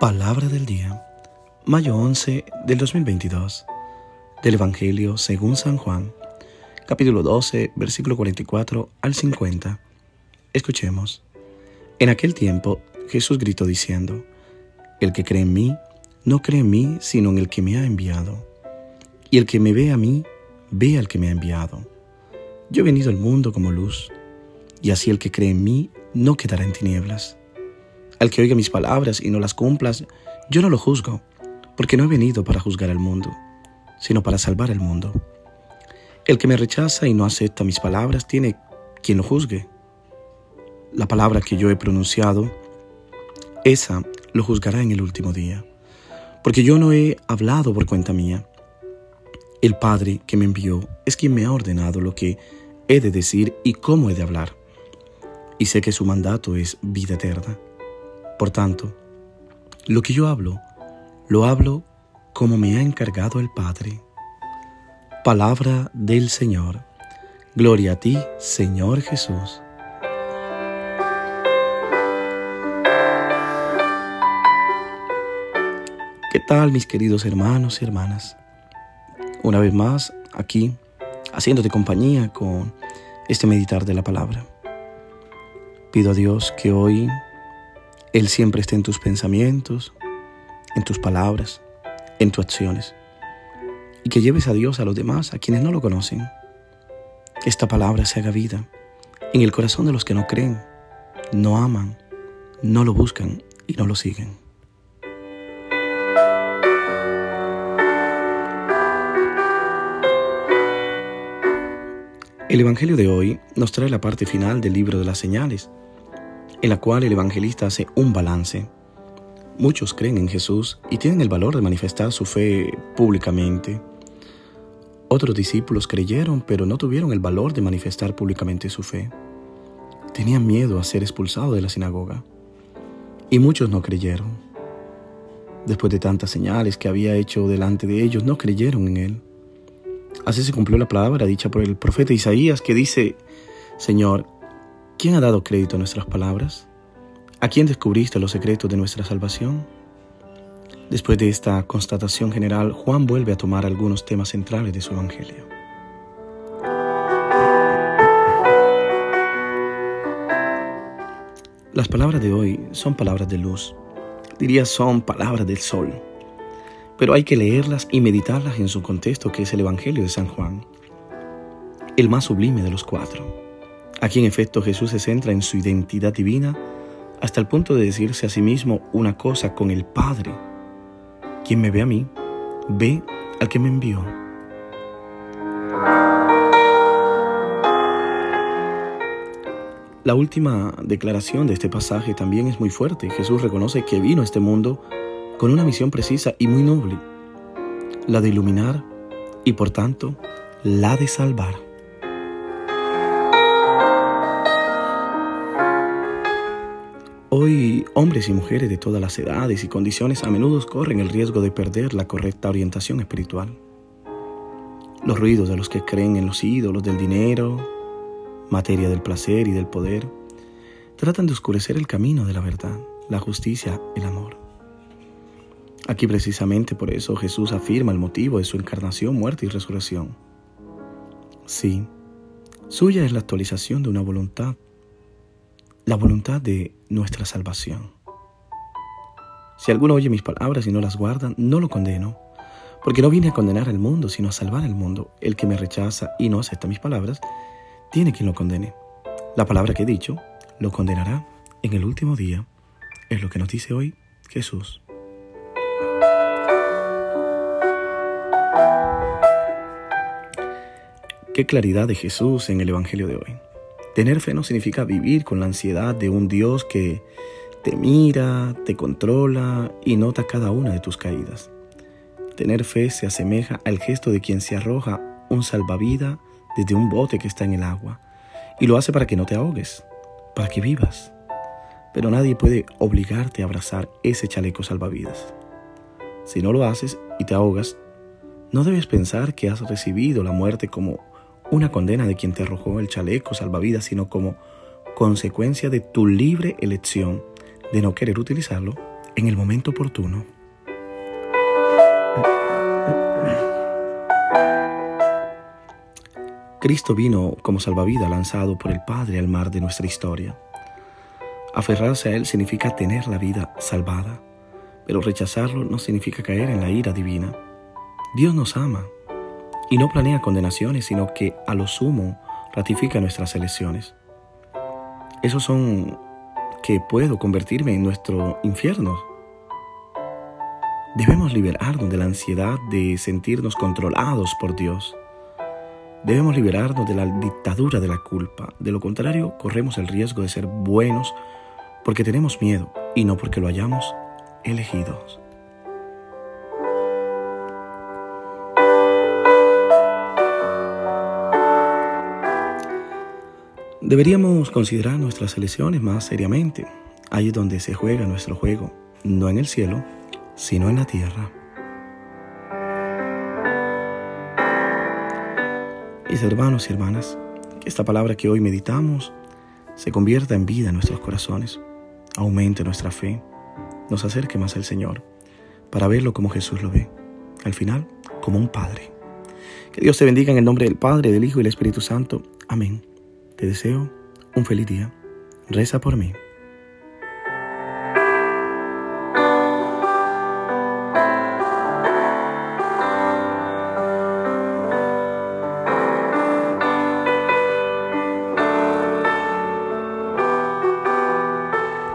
Palabra del día, mayo 11 del 2022, del Evangelio según San Juan, capítulo 12, versículo 44 al 50. Escuchemos. En aquel tiempo Jesús gritó diciendo, El que cree en mí, no cree en mí, sino en el que me ha enviado. Y el que me ve a mí, ve al que me ha enviado. Yo he venido al mundo como luz, y así el que cree en mí no quedará en tinieblas. Al que oiga mis palabras y no las cumplas, yo no lo juzgo, porque no he venido para juzgar al mundo, sino para salvar al mundo. El que me rechaza y no acepta mis palabras tiene quien lo juzgue. La palabra que yo he pronunciado, esa lo juzgará en el último día, porque yo no he hablado por cuenta mía. El Padre que me envió es quien me ha ordenado lo que he de decir y cómo he de hablar. Y sé que su mandato es vida eterna. Por tanto, lo que yo hablo, lo hablo como me ha encargado el Padre. Palabra del Señor. Gloria a ti, Señor Jesús. ¿Qué tal mis queridos hermanos y hermanas? Una vez más, aquí, haciéndote compañía con este meditar de la palabra. Pido a Dios que hoy él siempre está en tus pensamientos, en tus palabras, en tus acciones. Y que lleves a Dios a los demás, a quienes no lo conocen. Esta palabra se haga vida en el corazón de los que no creen, no aman, no lo buscan y no lo siguen. El Evangelio de hoy nos trae la parte final del libro de las señales en la cual el evangelista hace un balance. Muchos creen en Jesús y tienen el valor de manifestar su fe públicamente. Otros discípulos creyeron, pero no tuvieron el valor de manifestar públicamente su fe. Tenían miedo a ser expulsados de la sinagoga. Y muchos no creyeron. Después de tantas señales que había hecho delante de ellos, no creyeron en él. Así se cumplió la palabra dicha por el profeta Isaías que dice, Señor, ¿Quién ha dado crédito a nuestras palabras? ¿A quién descubriste los secretos de nuestra salvación? Después de esta constatación general, Juan vuelve a tomar algunos temas centrales de su Evangelio. Las palabras de hoy son palabras de luz, diría son palabras del sol, pero hay que leerlas y meditarlas en su contexto que es el Evangelio de San Juan, el más sublime de los cuatro. Aquí en efecto Jesús se centra en su identidad divina hasta el punto de decirse a sí mismo una cosa con el Padre. Quien me ve a mí, ve al que me envió. La última declaración de este pasaje también es muy fuerte. Jesús reconoce que vino a este mundo con una misión precisa y muy noble, la de iluminar y por tanto la de salvar. Hombres y mujeres de todas las edades y condiciones a menudo corren el riesgo de perder la correcta orientación espiritual. Los ruidos de los que creen en los ídolos del dinero, materia del placer y del poder, tratan de oscurecer el camino de la verdad, la justicia, el amor. Aquí precisamente por eso Jesús afirma el motivo de su encarnación, muerte y resurrección. Sí, suya es la actualización de una voluntad la voluntad de nuestra salvación. Si alguno oye mis palabras y no las guarda, no lo condeno, porque no vine a condenar al mundo, sino a salvar al mundo. El que me rechaza y no acepta mis palabras, tiene quien lo condene. La palabra que he dicho lo condenará en el último día. Es lo que nos dice hoy Jesús. Qué claridad de Jesús en el Evangelio de hoy. Tener fe no significa vivir con la ansiedad de un Dios que te mira, te controla y nota cada una de tus caídas. Tener fe se asemeja al gesto de quien se arroja un salvavidas desde un bote que está en el agua y lo hace para que no te ahogues, para que vivas. Pero nadie puede obligarte a abrazar ese chaleco salvavidas. Si no lo haces y te ahogas, no debes pensar que has recibido la muerte como una condena de quien te arrojó el chaleco salvavidas, sino como consecuencia de tu libre elección de no querer utilizarlo en el momento oportuno. Cristo vino como salvavidas lanzado por el Padre al mar de nuestra historia. Aferrarse a Él significa tener la vida salvada, pero rechazarlo no significa caer en la ira divina. Dios nos ama y no planea condenaciones, sino que a lo sumo ratifica nuestras elecciones. Esos son que puedo convertirme en nuestro infierno. Debemos liberarnos de la ansiedad de sentirnos controlados por Dios. Debemos liberarnos de la dictadura de la culpa. De lo contrario, corremos el riesgo de ser buenos porque tenemos miedo y no porque lo hayamos elegido. Deberíamos considerar nuestras elecciones más seriamente. Ahí es donde se juega nuestro juego, no en el cielo, sino en la tierra. Mis hermanos y hermanas, que esta palabra que hoy meditamos se convierta en vida en nuestros corazones, aumente nuestra fe, nos acerque más al Señor, para verlo como Jesús lo ve, al final como un Padre. Que Dios te bendiga en el nombre del Padre, del Hijo y del Espíritu Santo. Amén. Te deseo un feliz día. Reza por mí.